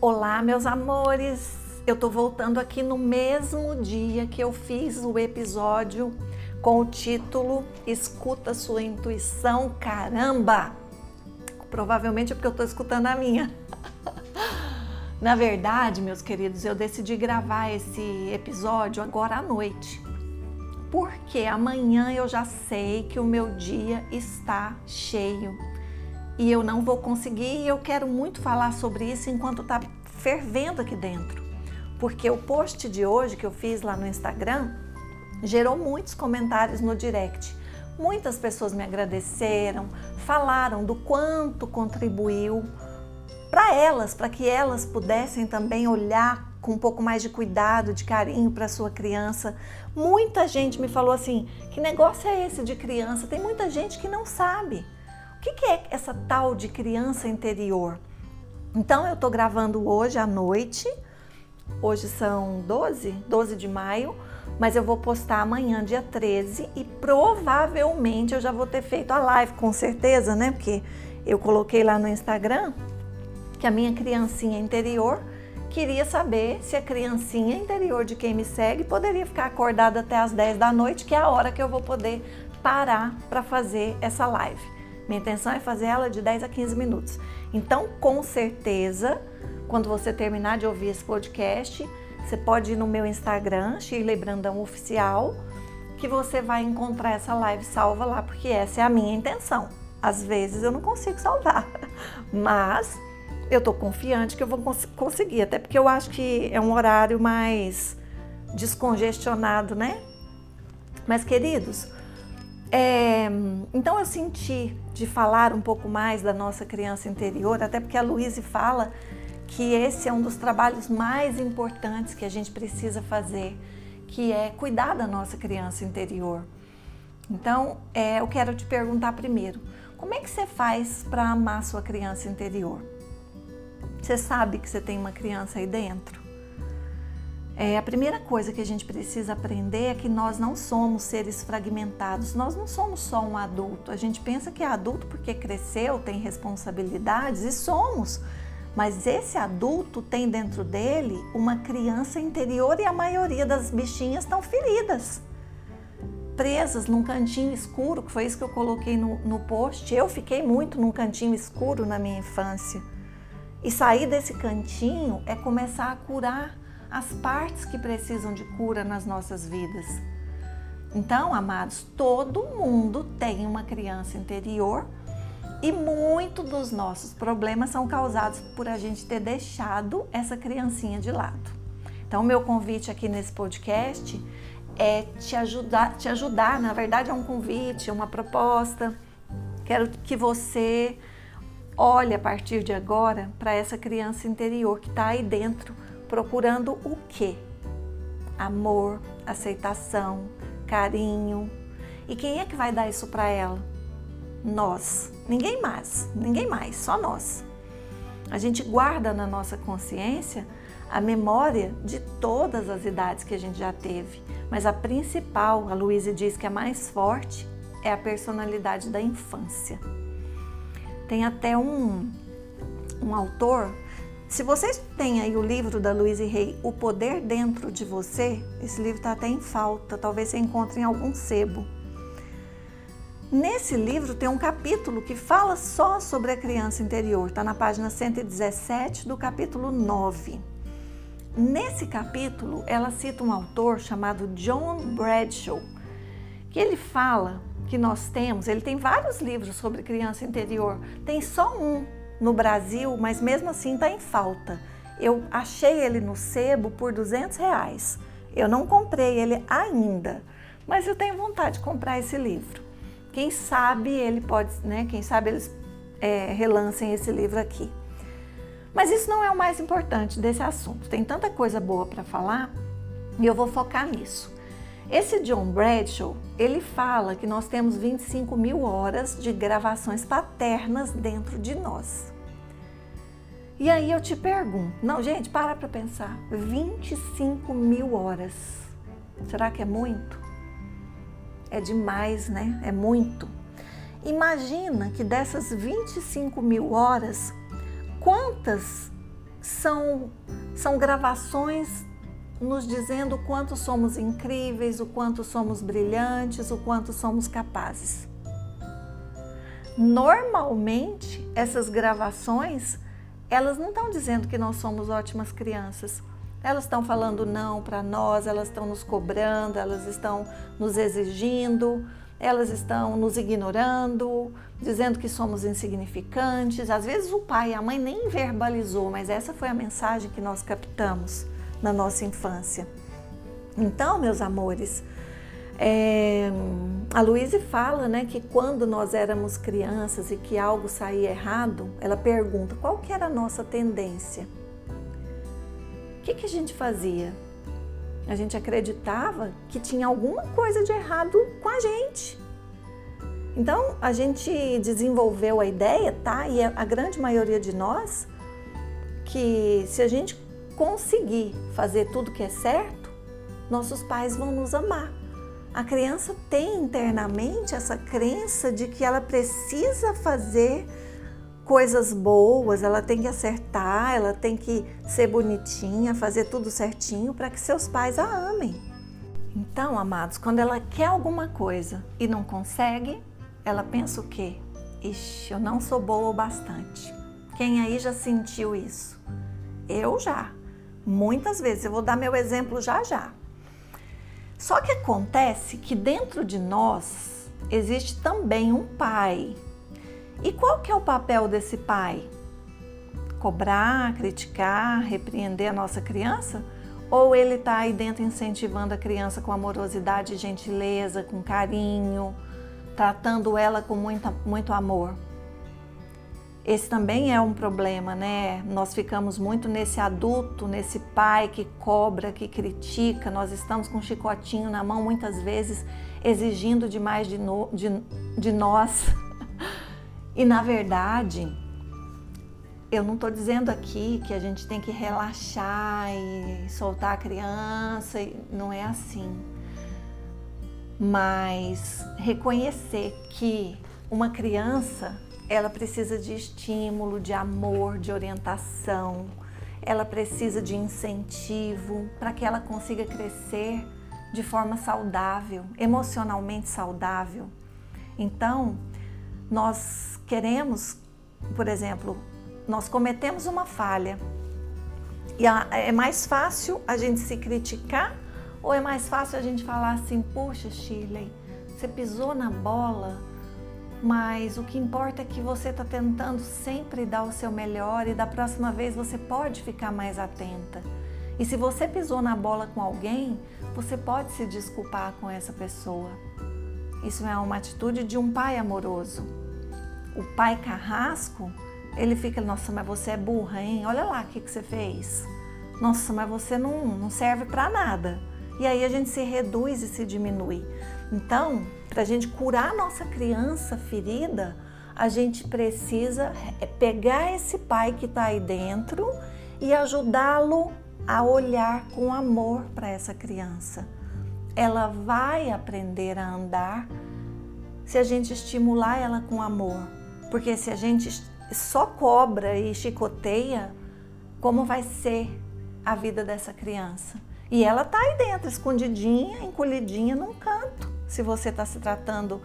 Olá, meus amores! Eu tô voltando aqui no mesmo dia que eu fiz o episódio com o título Escuta sua intuição, caramba! Provavelmente é porque eu tô escutando a minha. Na verdade, meus queridos, eu decidi gravar esse episódio agora à noite. Porque amanhã eu já sei que o meu dia está cheio e eu não vou conseguir e eu quero muito falar sobre isso enquanto está fervendo aqui dentro. Porque o post de hoje que eu fiz lá no Instagram gerou muitos comentários no direct. Muitas pessoas me agradeceram, falaram do quanto contribuiu para elas, para que elas pudessem também olhar com um pouco mais de cuidado, de carinho para sua criança. Muita gente me falou assim: que negócio é esse de criança? Tem muita gente que não sabe. Que, que é essa tal de criança interior? Então eu estou gravando hoje à noite. Hoje são 12, 12 de maio, mas eu vou postar amanhã, dia 13, e provavelmente eu já vou ter feito a live, com certeza, né? Porque eu coloquei lá no Instagram que a minha criancinha interior queria saber se a criancinha interior de quem me segue poderia ficar acordada até as 10 da noite, que é a hora que eu vou poder parar para fazer essa live. Minha intenção é fazer ela de 10 a 15 minutos. Então, com certeza, quando você terminar de ouvir esse podcast, você pode ir no meu Instagram, Shirley Brandão Oficial, que você vai encontrar essa live salva lá, porque essa é a minha intenção. Às vezes eu não consigo salvar, mas eu tô confiante que eu vou cons conseguir, até porque eu acho que é um horário mais descongestionado, né? Mas queridos, é, então eu senti de falar um pouco mais da nossa criança interior, até porque a Luíse fala que esse é um dos trabalhos mais importantes que a gente precisa fazer, que é cuidar da nossa criança interior. Então, é, eu quero te perguntar primeiro, como é que você faz para amar sua criança interior? Você sabe que você tem uma criança aí dentro? É, a primeira coisa que a gente precisa aprender é que nós não somos seres fragmentados, nós não somos só um adulto. A gente pensa que é adulto porque cresceu, tem responsabilidades e somos, mas esse adulto tem dentro dele uma criança interior e a maioria das bichinhas estão feridas. Presas num cantinho escuro, que foi isso que eu coloquei no, no post. Eu fiquei muito num cantinho escuro na minha infância. E sair desse cantinho é começar a curar as partes que precisam de cura nas nossas vidas. Então, amados, todo mundo tem uma criança interior e muito dos nossos problemas são causados por a gente ter deixado essa criancinha de lado. Então, meu convite aqui nesse podcast é te ajudar, te ajudar, na verdade é um convite, é uma proposta. Quero que você olhe a partir de agora para essa criança interior que está aí dentro procurando o quê? Amor, aceitação, carinho. E quem é que vai dar isso para ela? Nós. Ninguém mais, ninguém mais, só nós. A gente guarda na nossa consciência a memória de todas as idades que a gente já teve, mas a principal, a Luísa diz que é mais forte, é a personalidade da infância. Tem até um, um autor se vocês têm aí o livro da Louise Rey, O Poder Dentro de Você, esse livro está até em falta, talvez você encontre em algum sebo. Nesse livro tem um capítulo que fala só sobre a criança interior, está na página 117 do capítulo 9. Nesse capítulo, ela cita um autor chamado John Bradshaw, que ele fala que nós temos, ele tem vários livros sobre criança interior, tem só um no Brasil, mas mesmo assim está em falta. Eu achei ele no sebo por 200 reais. Eu não comprei ele ainda, mas eu tenho vontade de comprar esse livro. Quem sabe ele pode, né? Quem sabe eles é, relancem esse livro aqui. Mas isso não é o mais importante desse assunto. Tem tanta coisa boa para falar e eu vou focar nisso. Esse John Bradshaw, ele fala que nós temos 25 mil horas de gravações paternas dentro de nós. E aí eu te pergunto, não, gente, para para pensar, 25 mil horas, será que é muito? É demais, né? É muito. Imagina que dessas 25 mil horas, quantas são, são gravações nos dizendo o quanto somos incríveis, o quanto somos brilhantes, o quanto somos capazes. Normalmente, essas gravações, elas não estão dizendo que nós somos ótimas crianças. Elas estão falando não para nós, elas estão nos cobrando, elas estão nos exigindo, elas estão nos ignorando, dizendo que somos insignificantes. Às vezes o pai e a mãe nem verbalizou, mas essa foi a mensagem que nós captamos na nossa infância. Então, meus amores, é, a Luíse fala né, que quando nós éramos crianças e que algo saía errado, ela pergunta qual que era a nossa tendência. O que, que a gente fazia? A gente acreditava que tinha alguma coisa de errado com a gente. Então a gente desenvolveu a ideia, tá? E a grande maioria de nós, que se a gente conseguir fazer tudo que é certo, nossos pais vão nos amar. A criança tem internamente essa crença de que ela precisa fazer coisas boas, ela tem que acertar, ela tem que ser bonitinha, fazer tudo certinho para que seus pais a amem. Então, amados, quando ela quer alguma coisa e não consegue, ela pensa o quê? Ixi, eu não sou boa o bastante. Quem aí já sentiu isso? Eu já. Muitas vezes. Eu vou dar meu exemplo já já. Só que acontece que dentro de nós existe também um pai e qual que é o papel desse pai? Cobrar, criticar, repreender a nossa criança? Ou ele está aí dentro incentivando a criança com amorosidade, gentileza, com carinho, tratando ela com muita, muito amor? Esse também é um problema, né? Nós ficamos muito nesse adulto, nesse pai que cobra, que critica. Nós estamos com um chicotinho na mão, muitas vezes exigindo demais de, no, de, de nós. E na verdade, eu não estou dizendo aqui que a gente tem que relaxar e soltar a criança, não é assim. Mas reconhecer que uma criança, ela precisa de estímulo, de amor, de orientação, ela precisa de incentivo para que ela consiga crescer de forma saudável, emocionalmente saudável. Então, nós queremos, por exemplo, nós cometemos uma falha e é mais fácil a gente se criticar ou é mais fácil a gente falar assim: puxa, Shirley, você pisou na bola, mas o que importa é que você está tentando sempre dar o seu melhor e da próxima vez você pode ficar mais atenta. E se você pisou na bola com alguém, você pode se desculpar com essa pessoa. Isso é uma atitude de um pai amoroso. O pai carrasco, ele fica, nossa, mas você é burra, hein? Olha lá o que, que você fez. Nossa, mas você não, não serve para nada. E aí a gente se reduz e se diminui. Então, para a gente curar a nossa criança ferida, a gente precisa é, pegar esse pai que está aí dentro e ajudá-lo a olhar com amor para essa criança ela vai aprender a andar se a gente estimular ela com amor. Porque se a gente só cobra e chicoteia, como vai ser a vida dessa criança? E ela tá aí dentro, escondidinha, encolhidinha num canto. Se você está se tratando,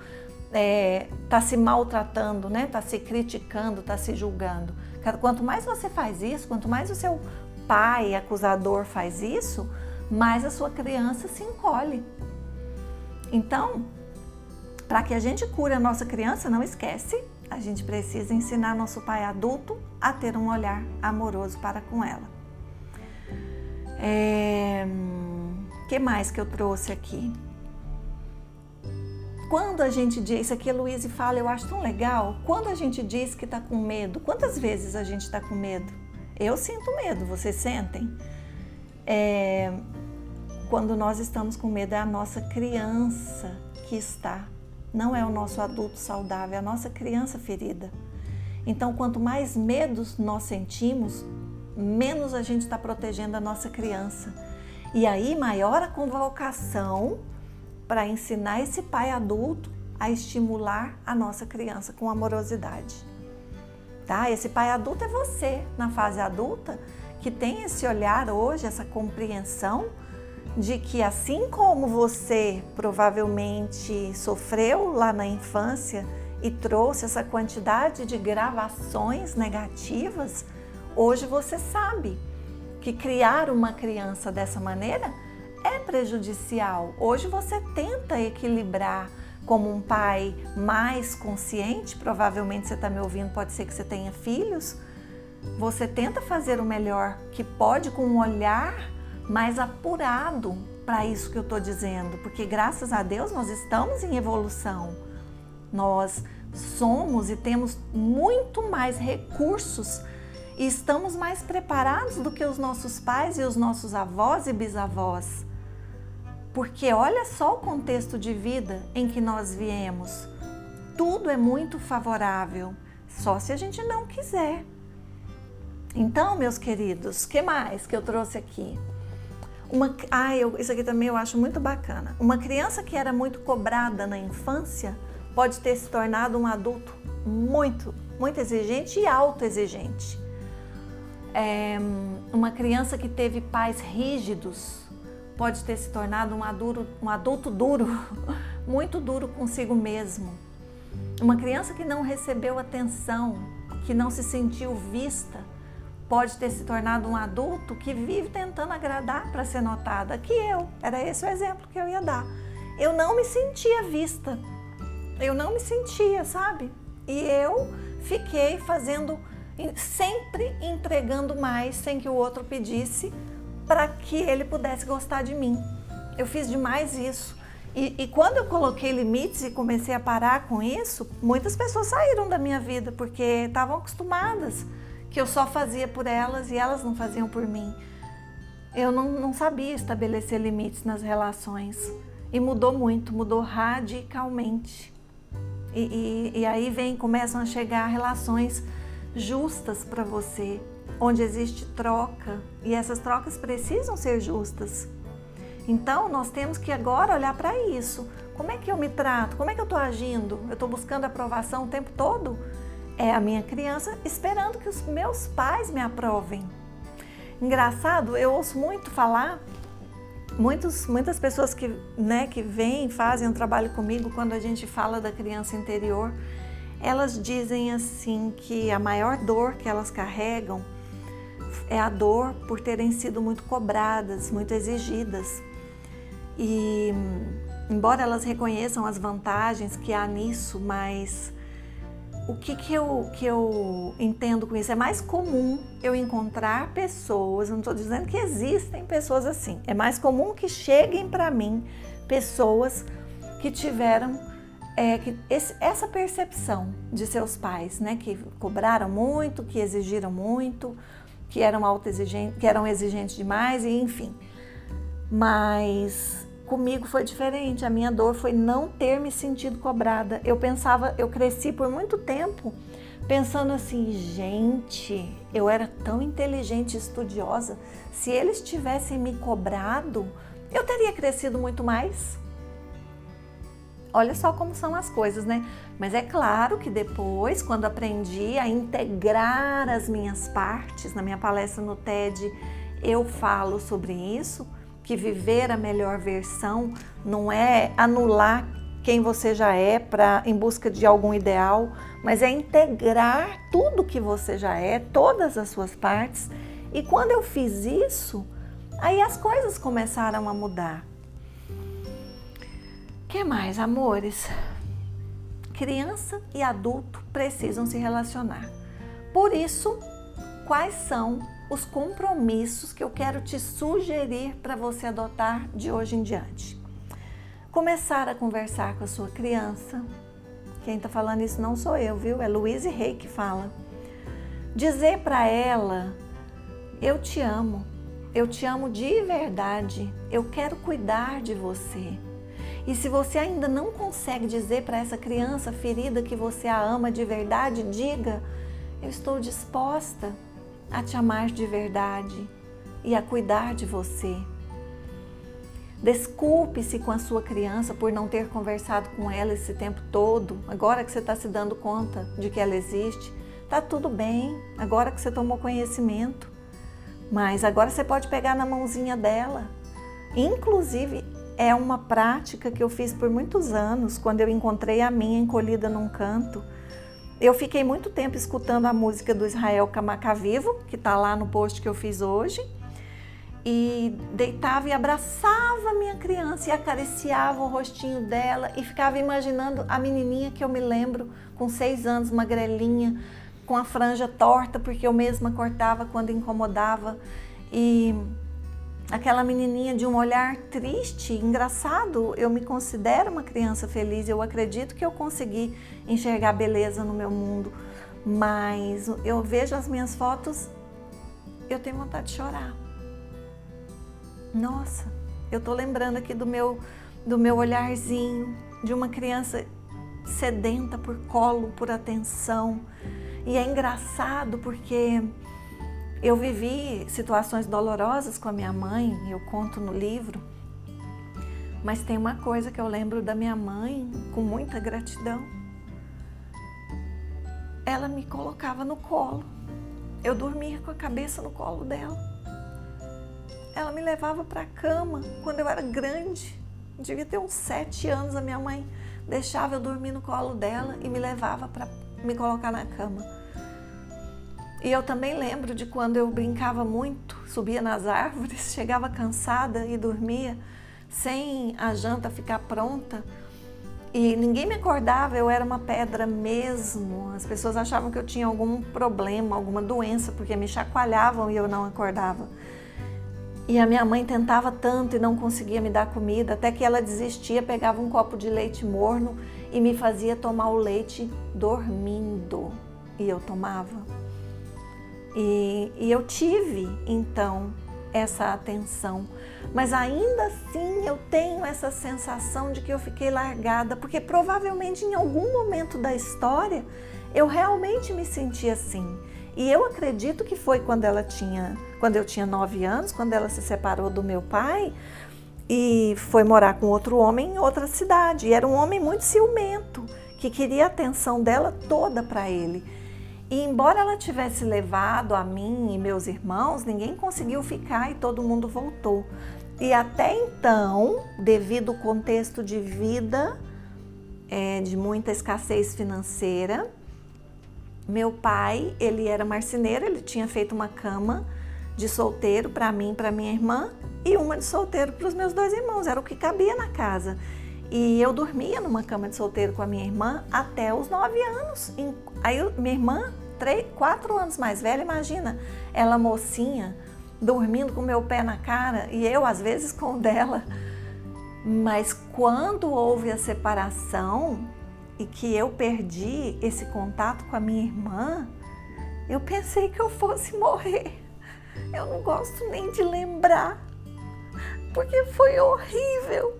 está é, tá se maltratando, né? Está se criticando, está se julgando. Quanto mais você faz isso, quanto mais o seu pai acusador faz isso, mais a sua criança se encolhe. Então, para que a gente cure a nossa criança, não esquece, a gente precisa ensinar nosso pai adulto a ter um olhar amoroso para com ela. É, que mais que eu trouxe aqui? Quando a gente diz, isso aqui a Luísa fala, eu acho tão legal. Quando a gente diz que está com medo, quantas vezes a gente está com medo? Eu sinto medo, vocês sentem? É, quando nós estamos com medo, é a nossa criança que está, não é o nosso adulto saudável, é a nossa criança ferida. Então, quanto mais medos nós sentimos, menos a gente está protegendo a nossa criança. E aí, maior a convocação para ensinar esse pai adulto a estimular a nossa criança com amorosidade. Tá? Esse pai adulto é você na fase adulta que tem esse olhar hoje, essa compreensão de que assim como você provavelmente sofreu lá na infância e trouxe essa quantidade de gravações negativas, hoje você sabe que criar uma criança dessa maneira é prejudicial. Hoje você tenta equilibrar como um pai mais consciente, provavelmente você está me ouvindo, pode ser que você tenha filhos. Você tenta fazer o melhor que pode com um olhar mais apurado para isso que eu estou dizendo, porque graças a Deus nós estamos em evolução. Nós somos e temos muito mais recursos e estamos mais preparados do que os nossos pais e os nossos avós e bisavós. Porque olha só o contexto de vida em que nós viemos. Tudo é muito favorável, só se a gente não quiser. Então, meus queridos, que mais que eu trouxe aqui? Uma, ah, eu, isso aqui também eu acho muito bacana. Uma criança que era muito cobrada na infância pode ter se tornado um adulto muito, muito exigente e autoexigente. É, uma criança que teve pais rígidos pode ter se tornado um adulto, um adulto duro, muito duro consigo mesmo. Uma criança que não recebeu atenção, que não se sentiu vista, pode ter se tornado um adulto que vive tentando agradar para ser notada, que eu. Era esse o exemplo que eu ia dar. Eu não me sentia vista. Eu não me sentia, sabe? E eu fiquei fazendo sempre entregando mais sem que o outro pedisse para que ele pudesse gostar de mim. Eu fiz demais isso. E, e, quando eu coloquei limites e comecei a parar com isso, muitas pessoas saíram da minha vida porque estavam acostumadas que eu só fazia por elas e elas não faziam por mim. Eu não, não sabia estabelecer limites nas relações e mudou muito, mudou radicalmente. E, e, e aí vem, começam a chegar relações justas para você, onde existe troca e essas trocas precisam ser justas. Então nós temos que agora olhar para isso. Como é que eu me trato? Como é que eu estou agindo? Eu estou buscando aprovação o tempo todo? é a minha criança esperando que os meus pais me aprovem. Engraçado, eu ouço muito falar, muitos, muitas pessoas que, né, que vêm, fazem um trabalho comigo quando a gente fala da criança interior, elas dizem assim que a maior dor que elas carregam é a dor por terem sido muito cobradas, muito exigidas. E embora elas reconheçam as vantagens que há nisso, mas o que, que, eu, que eu entendo com isso? É mais comum eu encontrar pessoas, não estou dizendo que existem pessoas assim, é mais comum que cheguem para mim pessoas que tiveram é, que esse, essa percepção de seus pais, né, que cobraram muito, que exigiram muito, que eram autoexigentes, que eram exigentes demais, e enfim. Mas Comigo foi diferente. A minha dor foi não ter me sentido cobrada. Eu pensava, eu cresci por muito tempo pensando assim, gente, eu era tão inteligente e estudiosa. Se eles tivessem me cobrado, eu teria crescido muito mais. Olha só como são as coisas, né? Mas é claro que depois, quando aprendi a integrar as minhas partes, na minha palestra no TED, eu falo sobre isso que viver a melhor versão não é anular quem você já é para em busca de algum ideal, mas é integrar tudo que você já é, todas as suas partes. E quando eu fiz isso, aí as coisas começaram a mudar. Que mais, amores? Criança e adulto precisam se relacionar. Por isso, quais são os compromissos que eu quero te sugerir para você adotar de hoje em diante. Começar a conversar com a sua criança. Quem está falando isso não sou eu, viu? É Luiz Rei que fala. Dizer para ela: Eu te amo, eu te amo de verdade, eu quero cuidar de você. E se você ainda não consegue dizer para essa criança ferida que você a ama de verdade, diga: Eu estou disposta a te amar de verdade e a cuidar de você. Desculpe-se com a sua criança por não ter conversado com ela esse tempo todo. Agora que você está se dando conta de que ela existe, tá tudo bem. Agora que você tomou conhecimento, Mas agora você pode pegar na mãozinha dela. Inclusive, é uma prática que eu fiz por muitos anos, quando eu encontrei a minha encolhida num canto. Eu fiquei muito tempo escutando a música do Israel Camacavivo, que está lá no post que eu fiz hoje, e deitava e abraçava a minha criança e acariciava o rostinho dela e ficava imaginando a menininha que eu me lembro com seis anos, magrelinha, com a franja torta, porque eu mesma cortava quando incomodava. E aquela menininha de um olhar triste, engraçado. Eu me considero uma criança feliz, eu acredito que eu consegui enxergar beleza no meu mundo, mas eu vejo as minhas fotos, eu tenho vontade de chorar. Nossa, eu tô lembrando aqui do meu do meu olharzinho de uma criança sedenta por colo, por atenção. E é engraçado porque eu vivi situações dolorosas com a minha mãe, eu conto no livro, mas tem uma coisa que eu lembro da minha mãe com muita gratidão. Ela me colocava no colo, eu dormia com a cabeça no colo dela. Ela me levava para a cama quando eu era grande, devia ter uns sete anos. A minha mãe deixava eu dormir no colo dela e me levava para me colocar na cama. E eu também lembro de quando eu brincava muito, subia nas árvores, chegava cansada e dormia sem a janta ficar pronta. E ninguém me acordava, eu era uma pedra mesmo. As pessoas achavam que eu tinha algum problema, alguma doença, porque me chacoalhavam e eu não acordava. E a minha mãe tentava tanto e não conseguia me dar comida, até que ela desistia, pegava um copo de leite morno e me fazia tomar o leite dormindo. E eu tomava. E, e eu tive então essa atenção, mas ainda assim eu tenho essa sensação de que eu fiquei largada, porque provavelmente em algum momento da história eu realmente me senti assim. E eu acredito que foi quando ela tinha, quando eu tinha nove anos, quando ela se separou do meu pai e foi morar com outro homem em outra cidade. E era um homem muito ciumento, que queria a atenção dela toda para ele. E embora ela tivesse levado a mim e meus irmãos, ninguém conseguiu ficar e todo mundo voltou. E até então, devido ao contexto de vida, é, de muita escassez financeira, meu pai, ele era marceneiro, ele tinha feito uma cama de solteiro para mim, para minha irmã, e uma de solteiro para os meus dois irmãos, era o que cabia na casa. E eu dormia numa cama de solteiro com a minha irmã até os nove anos. Aí minha irmã três, quatro anos mais velha, imagina, ela mocinha, dormindo com meu pé na cara e eu às vezes com o dela. Mas quando houve a separação e que eu perdi esse contato com a minha irmã, eu pensei que eu fosse morrer. Eu não gosto nem de lembrar, porque foi horrível.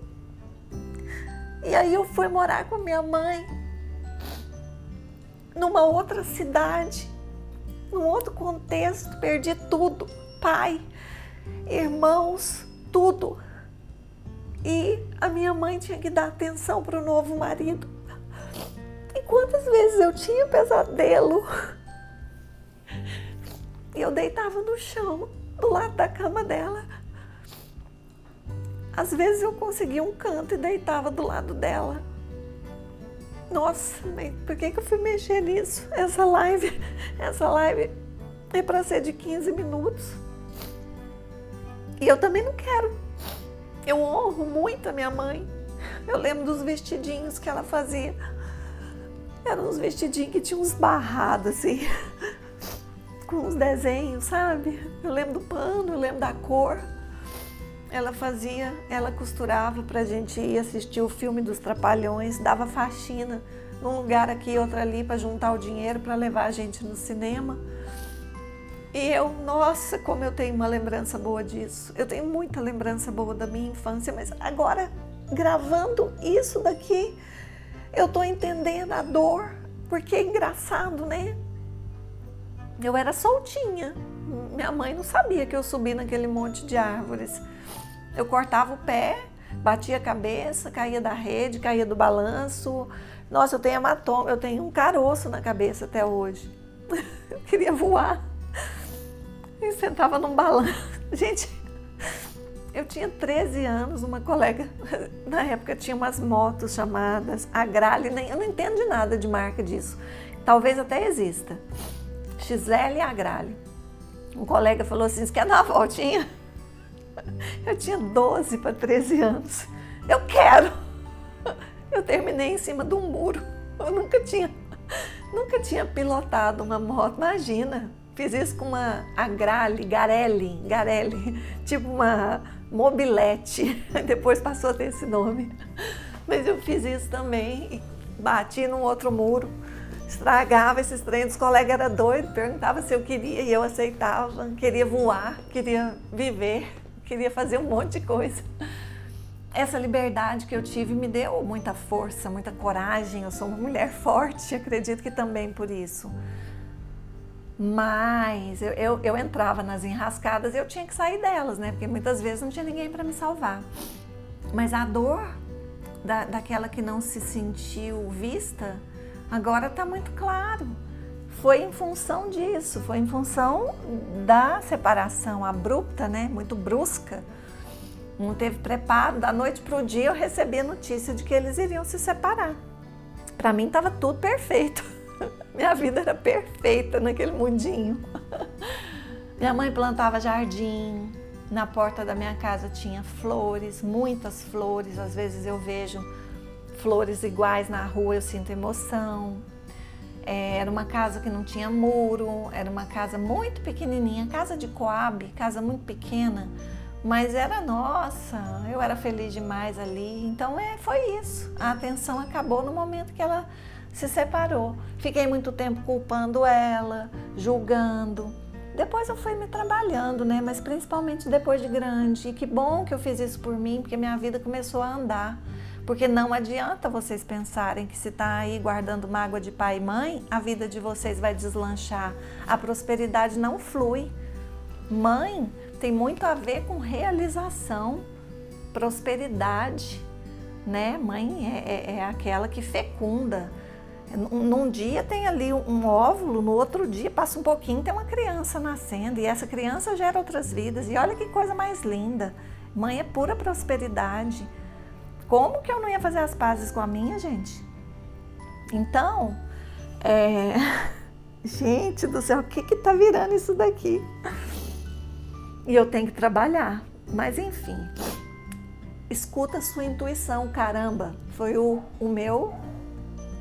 E aí eu fui morar com minha mãe numa outra cidade, num outro contexto, perdi tudo, pai, irmãos, tudo. E a minha mãe tinha que dar atenção para o novo marido. E quantas vezes eu tinha pesadelo? E eu deitava no chão, do lado da cama dela. Às vezes eu conseguia um canto e deitava do lado dela nossa, por que, que eu fui mexer nisso? Essa live, essa live é para ser de 15 minutos. E eu também não quero. Eu honro muito a minha mãe. Eu lembro dos vestidinhos que ela fazia. Eram uns vestidinhos que tinham uns barrados assim, com uns desenhos, sabe? Eu lembro do pano, eu lembro da cor ela fazia, ela costurava para a gente ir assistir o filme dos Trapalhões, dava faxina num lugar aqui, outro ali, para juntar o dinheiro para levar a gente no cinema. E eu, nossa, como eu tenho uma lembrança boa disso. Eu tenho muita lembrança boa da minha infância, mas agora, gravando isso daqui, eu tô entendendo a dor, porque é engraçado, né? Eu era soltinha. Minha mãe não sabia que eu subi naquele monte de árvores. Eu cortava o pé, batia a cabeça, caía da rede, caía do balanço. Nossa, eu tenho hematoma, eu tenho um caroço na cabeça até hoje. Eu queria voar. e sentava num balanço. Gente, eu tinha 13 anos, uma colega, na época tinha umas motos chamadas Agrale, nem, eu não entendo de nada de marca disso. Talvez até exista. XL Agrale. Um colega falou assim: você quer dar uma voltinha? Eu tinha 12 para 13 anos. Eu quero! Eu terminei em cima de um muro. Eu nunca tinha, nunca tinha pilotado uma moto. Imagina, fiz isso com uma Agrale, Garelli, Garelli, tipo uma mobilete. Depois passou a ter esse nome. Mas eu fiz isso também e bati num outro muro estragava esses trens, os colegas eram doidos, perguntavam se eu queria e eu aceitava, queria voar, queria viver, queria fazer um monte de coisa. Essa liberdade que eu tive me deu muita força, muita coragem. Eu sou uma mulher forte, acredito que também por isso. Mas eu, eu, eu entrava nas enrascadas e eu tinha que sair delas, né? Porque muitas vezes não tinha ninguém para me salvar. Mas a dor da, daquela que não se sentiu vista, Agora está muito claro. Foi em função disso, foi em função da separação abrupta, né? Muito brusca. Não teve preparo. Da noite para o dia eu recebi a notícia de que eles iriam se separar. Para mim estava tudo perfeito. Minha vida era perfeita naquele mundinho. Minha mãe plantava jardim, na porta da minha casa tinha flores, muitas flores. Às vezes eu vejo flores iguais na rua, eu sinto emoção. É, era uma casa que não tinha muro, era uma casa muito pequenininha, casa de Coab, casa muito pequena, mas era nossa, eu era feliz demais ali. Então é, foi isso. A atenção acabou no momento que ela se separou. Fiquei muito tempo culpando ela, julgando. Depois eu fui me trabalhando, né? Mas principalmente depois de grande. E que bom que eu fiz isso por mim, porque minha vida começou a andar. Porque não adianta vocês pensarem que se está aí guardando mágoa de pai e mãe, a vida de vocês vai deslanchar. A prosperidade não flui. Mãe tem muito a ver com realização, prosperidade, né? Mãe é, é, é aquela que fecunda. Num dia tem ali um óvulo, no outro dia passa um pouquinho, tem uma criança nascendo e essa criança gera outras vidas. E olha que coisa mais linda. Mãe é pura prosperidade. Como que eu não ia fazer as pazes com a minha, gente? Então, é... gente do céu, o que que tá virando isso daqui? E eu tenho que trabalhar. Mas enfim, escuta a sua intuição, caramba. Foi o, o meu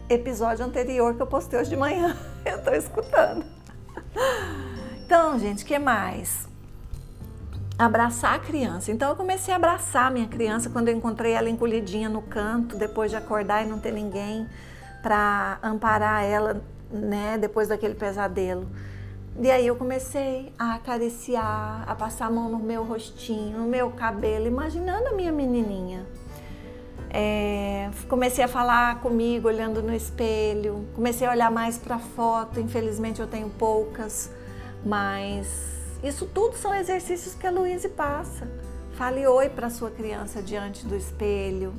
episódio anterior que eu postei hoje de manhã. Eu tô escutando. Então, gente, que mais? Abraçar a criança. Então eu comecei a abraçar a minha criança quando eu encontrei ela encolhidinha no canto, depois de acordar e não ter ninguém para amparar ela, né, depois daquele pesadelo. E aí eu comecei a acariciar, a passar a mão no meu rostinho, no meu cabelo, imaginando a minha menininha. É, comecei a falar comigo, olhando no espelho. Comecei a olhar mais para foto. Infelizmente eu tenho poucas, mas isso tudo são exercícios que a Luíse passa. Fale oi para sua criança diante do espelho.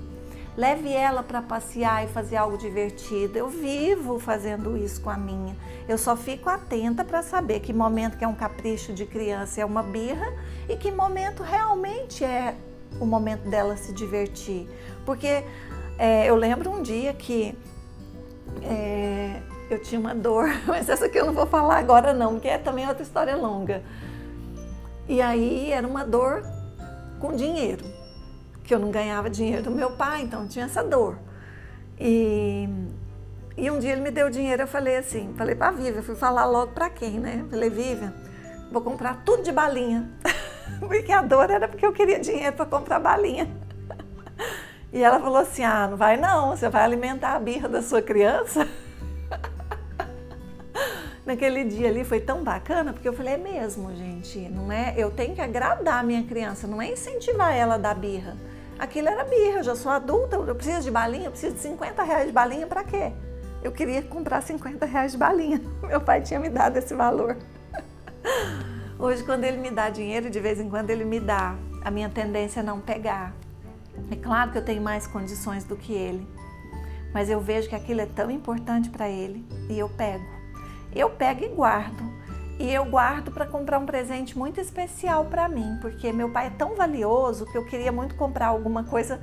Leve ela para passear e fazer algo divertido. Eu vivo fazendo isso com a minha. Eu só fico atenta para saber que momento que é um capricho de criança é uma birra e que momento realmente é o momento dela se divertir. Porque é, eu lembro um dia que é, eu tinha uma dor, mas essa aqui eu não vou falar agora não, porque é também outra história longa. E aí era uma dor com dinheiro, que eu não ganhava dinheiro do meu pai, então tinha essa dor. E, e um dia ele me deu dinheiro, eu falei assim, falei para Vivian, fui falar logo para quem, né? Falei, Vivian, vou comprar tudo de balinha. porque a dor era porque eu queria dinheiro para comprar balinha. E ela falou assim: ah, não vai não, você vai alimentar a birra da sua criança naquele dia ali foi tão bacana, porque eu falei, é mesmo, gente, não é? Eu tenho que agradar a minha criança, não é incentivar ela a dar birra. Aquilo era birra, eu já sou adulta, eu preciso de balinha, eu preciso de 50 reais de balinha para quê? Eu queria comprar 50 reais de balinha. Meu pai tinha me dado esse valor. Hoje, quando ele me dá dinheiro, de vez em quando ele me dá, a minha tendência é não pegar. É claro que eu tenho mais condições do que ele, mas eu vejo que aquilo é tão importante para ele e eu pego eu pego e guardo. e eu guardo para comprar um presente muito especial para mim, porque meu pai é tão valioso que eu queria muito comprar alguma coisa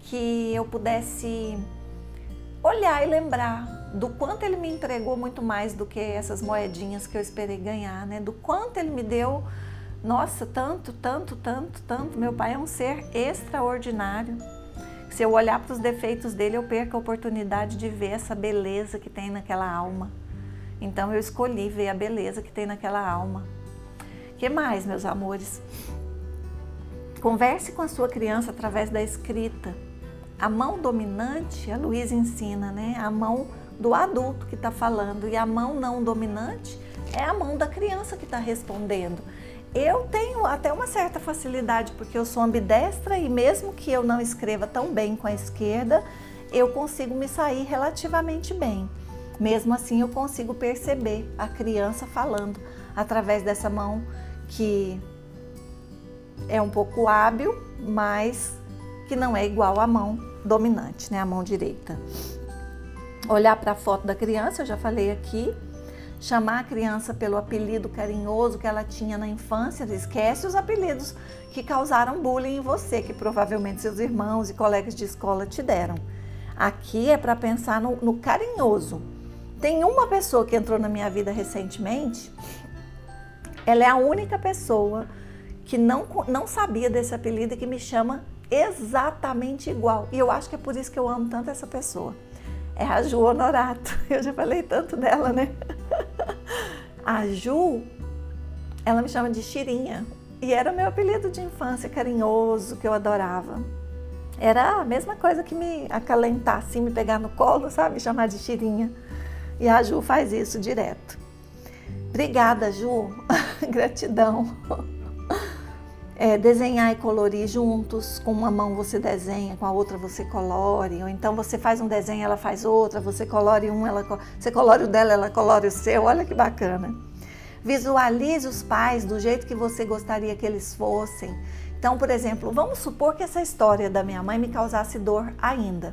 que eu pudesse olhar e lembrar do quanto ele me entregou muito mais do que essas moedinhas que eu esperei ganhar, né? Do quanto ele me deu, nossa, tanto, tanto, tanto, tanto. Meu pai é um ser extraordinário. Se eu olhar para os defeitos dele, eu perco a oportunidade de ver essa beleza que tem naquela alma. Então eu escolhi ver a beleza que tem naquela alma. Que mais, meus amores? Converse com a sua criança através da escrita. A mão dominante, a Luísa ensina, né? A mão do adulto que está falando e a mão não dominante é a mão da criança que está respondendo. Eu tenho até uma certa facilidade porque eu sou ambidestra e mesmo que eu não escreva tão bem com a esquerda, eu consigo me sair relativamente bem. Mesmo assim, eu consigo perceber a criança falando através dessa mão que é um pouco hábil, mas que não é igual à mão dominante, né, a mão direita olhar para a foto da criança, eu já falei aqui, chamar a criança pelo apelido carinhoso que ela tinha na infância, esquece os apelidos que causaram bullying em você, que provavelmente seus irmãos e colegas de escola te deram. Aqui é para pensar no, no carinhoso. Tem uma pessoa que entrou na minha vida recentemente, ela é a única pessoa que não, não sabia desse apelido e que me chama exatamente igual. E eu acho que é por isso que eu amo tanto essa pessoa é a Ju Honorato. Eu já falei tanto dela, né? A Ju, ela me chama de Chirinha. E era o meu apelido de infância carinhoso, que eu adorava. Era a mesma coisa que me acalentar, assim, me pegar no colo, sabe? Chamar de Chirinha. E a Ju faz isso direto. Obrigada, Ju. Gratidão é, desenhar e colorir juntos. Com uma mão você desenha, com a outra você colore. Ou então você faz um desenho, ela faz outra. Você colore um, ela você colore o dela, ela colore o seu. Olha que bacana. Visualize os pais do jeito que você gostaria que eles fossem. Então, por exemplo, vamos supor que essa história da minha mãe me causasse dor ainda.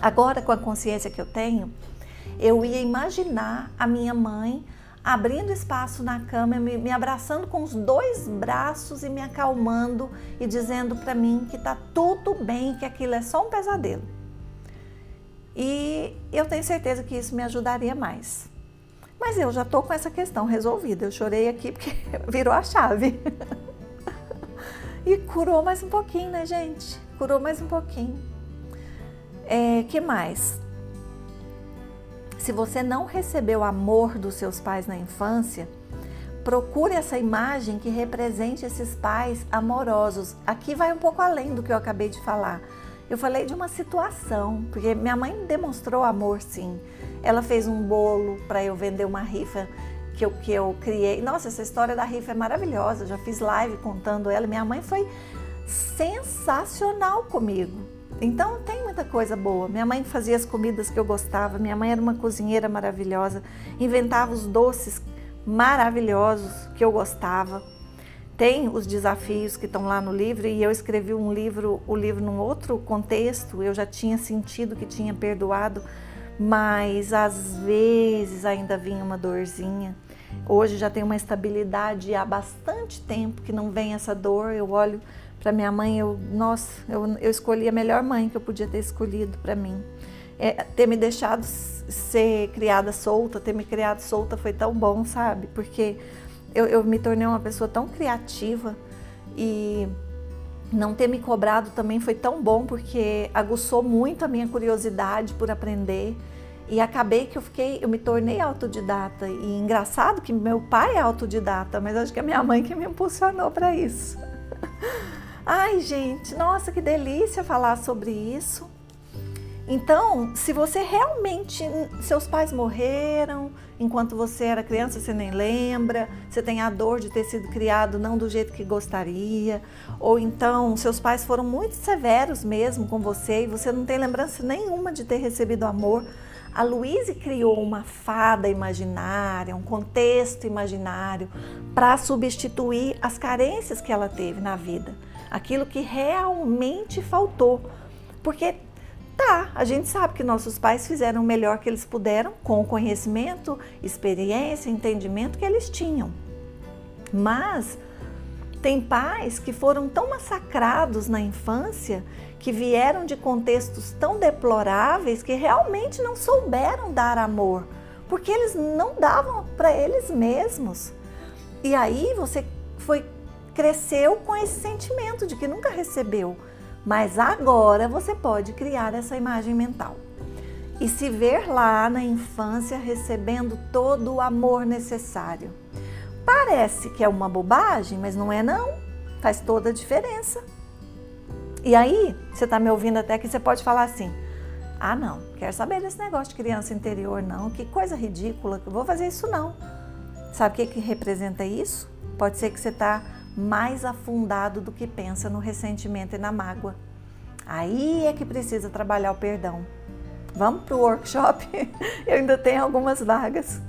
Agora, com a consciência que eu tenho, eu ia imaginar a minha mãe abrindo espaço na cama, me, abraçando com os dois braços e me acalmando e dizendo para mim que tá tudo bem, que aquilo é só um pesadelo. E eu tenho certeza que isso me ajudaria mais. Mas eu já tô com essa questão resolvida. Eu chorei aqui porque virou a chave. e curou mais um pouquinho, né, gente? Curou mais um pouquinho. É, que mais? Se você não recebeu amor dos seus pais na infância, procure essa imagem que represente esses pais amorosos. Aqui vai um pouco além do que eu acabei de falar. Eu falei de uma situação, porque minha mãe demonstrou amor sim. Ela fez um bolo para eu vender uma rifa que eu, que eu criei. Nossa, essa história da rifa é maravilhosa. Eu já fiz live contando ela. Minha mãe foi sensacional comigo. Então tem muita coisa boa. Minha mãe fazia as comidas que eu gostava, minha mãe era uma cozinheira maravilhosa, inventava os doces maravilhosos que eu gostava. Tem os desafios que estão lá no livro e eu escrevi um livro, o livro num outro contexto. Eu já tinha sentido que tinha perdoado, mas às vezes ainda vinha uma dorzinha. Hoje já tem uma estabilidade há bastante tempo que não vem essa dor. Eu olho para minha mãe, eu, nossa, eu, eu escolhi a melhor mãe que eu podia ter escolhido para mim. É, ter me deixado ser criada solta, ter me criado solta foi tão bom, sabe? Porque eu, eu me tornei uma pessoa tão criativa e não ter me cobrado também foi tão bom porque aguçou muito a minha curiosidade por aprender e acabei que eu fiquei, eu me tornei autodidata e engraçado que meu pai é autodidata, mas acho que é minha mãe que me impulsionou para isso. Ai, gente, nossa, que delícia falar sobre isso. Então, se você realmente, seus pais morreram enquanto você era criança, você nem lembra, você tem a dor de ter sido criado não do jeito que gostaria, ou então seus pais foram muito severos mesmo com você e você não tem lembrança nenhuma de ter recebido amor, a Louise criou uma fada imaginária, um contexto imaginário para substituir as carências que ela teve na vida aquilo que realmente faltou. Porque Tá, a gente sabe que nossos pais fizeram o melhor que eles puderam com o conhecimento, experiência, entendimento que eles tinham. Mas tem pais que foram tão massacrados na infância, que vieram de contextos tão deploráveis que realmente não souberam dar amor, porque eles não davam para eles mesmos. E aí você foi cresceu com esse sentimento de que nunca recebeu mas agora você pode criar essa imagem mental e se ver lá na infância recebendo todo o amor necessário. Parece que é uma bobagem, mas não é não. Faz toda a diferença. E aí, você está me ouvindo até que você pode falar assim: ah, não, quero saber desse negócio de criança interior, não. Que coisa ridícula, vou fazer isso não. Sabe o que, que representa isso? Pode ser que você está mais afundado do que pensa no ressentimento e na mágoa. Aí é que precisa trabalhar o perdão. Vamos para o workshop? Eu ainda tenho algumas vagas.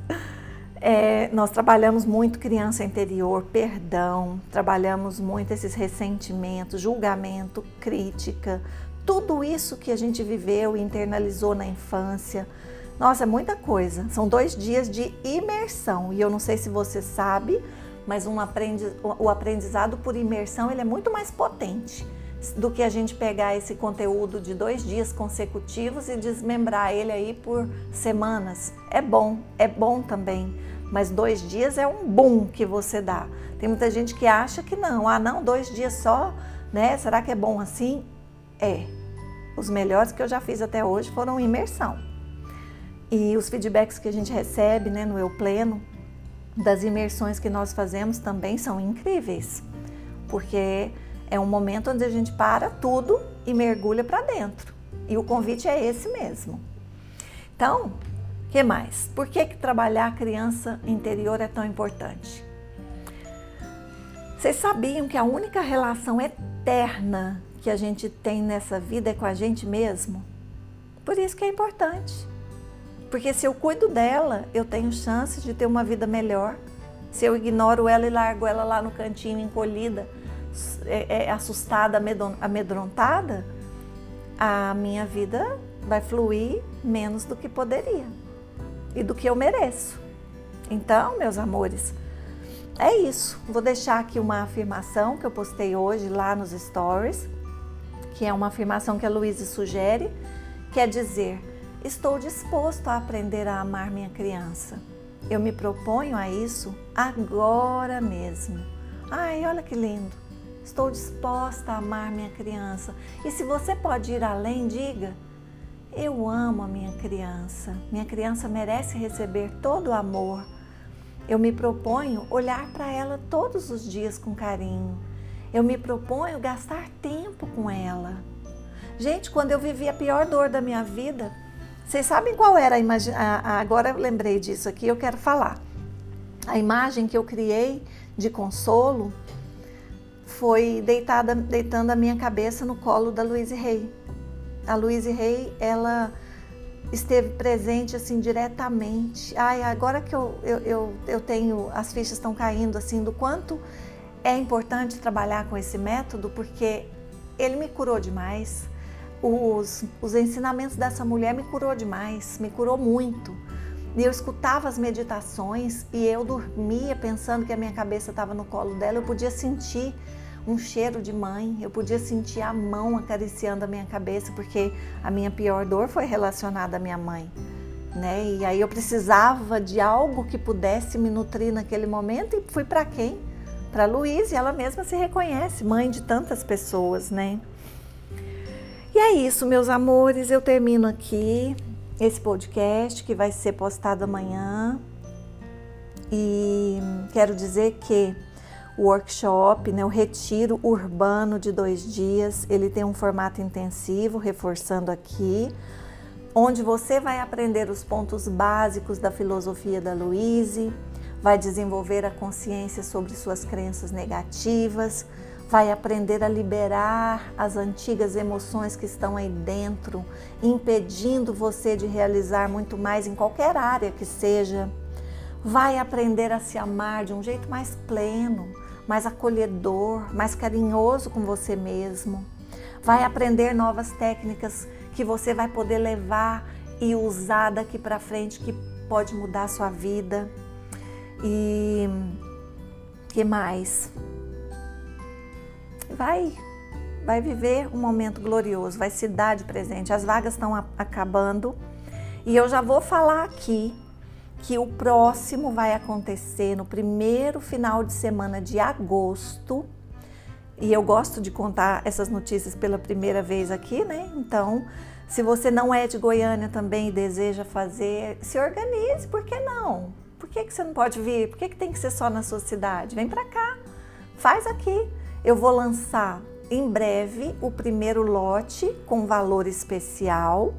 É, nós trabalhamos muito criança interior, perdão, trabalhamos muito esses ressentimentos, julgamento, crítica, tudo isso que a gente viveu e internalizou na infância. Nossa, é muita coisa. São dois dias de imersão e eu não sei se você sabe, mas um aprendiz, o aprendizado por imersão ele é muito mais potente do que a gente pegar esse conteúdo de dois dias consecutivos e desmembrar ele aí por semanas. É bom, é bom também, mas dois dias é um boom que você dá. Tem muita gente que acha que não, ah não, dois dias só, né? Será que é bom assim? É. Os melhores que eu já fiz até hoje foram imersão. E os feedbacks que a gente recebe né, no Eu Pleno, das imersões que nós fazemos também são incríveis, porque é um momento onde a gente para tudo e mergulha para dentro. E o convite é esse mesmo. Então, que mais? Por que, que trabalhar a criança interior é tão importante? Vocês sabiam que a única relação eterna que a gente tem nessa vida é com a gente mesmo? Por isso que é importante. Porque se eu cuido dela, eu tenho chance de ter uma vida melhor. Se eu ignoro ela e largo ela lá no cantinho encolhida, é, é, assustada, amedrontada, a minha vida vai fluir menos do que poderia e do que eu mereço. Então, meus amores, é isso. Vou deixar aqui uma afirmação que eu postei hoje lá nos stories, que é uma afirmação que a Luísa sugere, quer dizer Estou disposto a aprender a amar minha criança. Eu me proponho a isso agora mesmo. Ai, olha que lindo. Estou disposta a amar minha criança. E se você pode ir além, diga: Eu amo a minha criança. Minha criança merece receber todo o amor. Eu me proponho olhar para ela todos os dias com carinho. Eu me proponho gastar tempo com ela. Gente, quando eu vivi a pior dor da minha vida, vocês sabem qual era a imagem? Agora eu lembrei disso aqui, eu quero falar. A imagem que eu criei de consolo foi deitada, deitando a minha cabeça no colo da Louise Rey. A Louise Rey, ela esteve presente assim diretamente. Ai, agora que eu, eu, eu, eu tenho, as fichas estão caindo assim do quanto é importante trabalhar com esse método, porque ele me curou demais os, os ensinamentos dessa mulher me curou demais, me curou muito. E eu escutava as meditações e eu dormia pensando que a minha cabeça estava no colo dela. Eu podia sentir um cheiro de mãe, eu podia sentir a mão acariciando a minha cabeça, porque a minha pior dor foi relacionada à minha mãe. Né? E aí eu precisava de algo que pudesse me nutrir naquele momento e fui para quem? Para Luísa, e ela mesma se reconhece, mãe de tantas pessoas, né? E é isso, meus amores. Eu termino aqui esse podcast que vai ser postado amanhã. E quero dizer que o workshop, né, o retiro urbano de dois dias, ele tem um formato intensivo, reforçando aqui, onde você vai aprender os pontos básicos da filosofia da Louise, vai desenvolver a consciência sobre suas crenças negativas, vai aprender a liberar as antigas emoções que estão aí dentro, impedindo você de realizar muito mais em qualquer área que seja. Vai aprender a se amar de um jeito mais pleno, mais acolhedor, mais carinhoso com você mesmo. Vai aprender novas técnicas que você vai poder levar e usar daqui para frente que pode mudar a sua vida. E que mais? Vai vai viver um momento glorioso, vai se dar de presente. As vagas estão acabando e eu já vou falar aqui que o próximo vai acontecer no primeiro final de semana de agosto. E eu gosto de contar essas notícias pela primeira vez aqui, né? Então, se você não é de Goiânia também e deseja fazer, se organize, por que não? Por que, que você não pode vir? Por que, que tem que ser só na sua cidade? Vem para cá, faz aqui. Eu vou lançar em breve o primeiro lote com valor especial.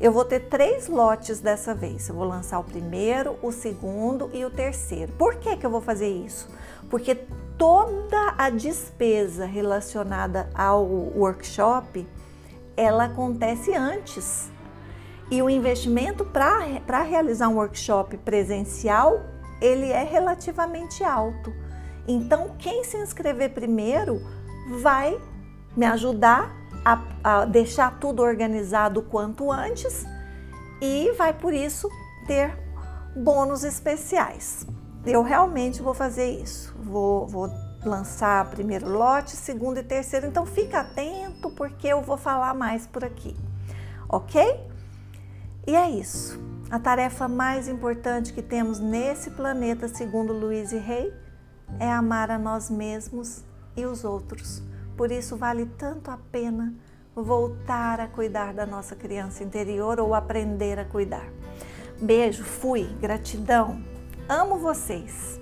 Eu vou ter três lotes dessa vez. Eu vou lançar o primeiro, o segundo e o terceiro. Por que, que eu vou fazer isso? Porque toda a despesa relacionada ao workshop ela acontece antes. E o investimento para realizar um workshop presencial ele é relativamente alto. Então, quem se inscrever primeiro vai me ajudar a, a deixar tudo organizado quanto antes e vai por isso ter bônus especiais. Eu realmente vou fazer isso. Vou, vou lançar primeiro lote, segundo e terceiro. Então fica atento porque eu vou falar mais por aqui, ok? E é isso. A tarefa mais importante que temos nesse planeta, segundo Luiz e Rei, é amar a nós mesmos e os outros. Por isso, vale tanto a pena voltar a cuidar da nossa criança interior ou aprender a cuidar. Beijo, fui, gratidão, amo vocês.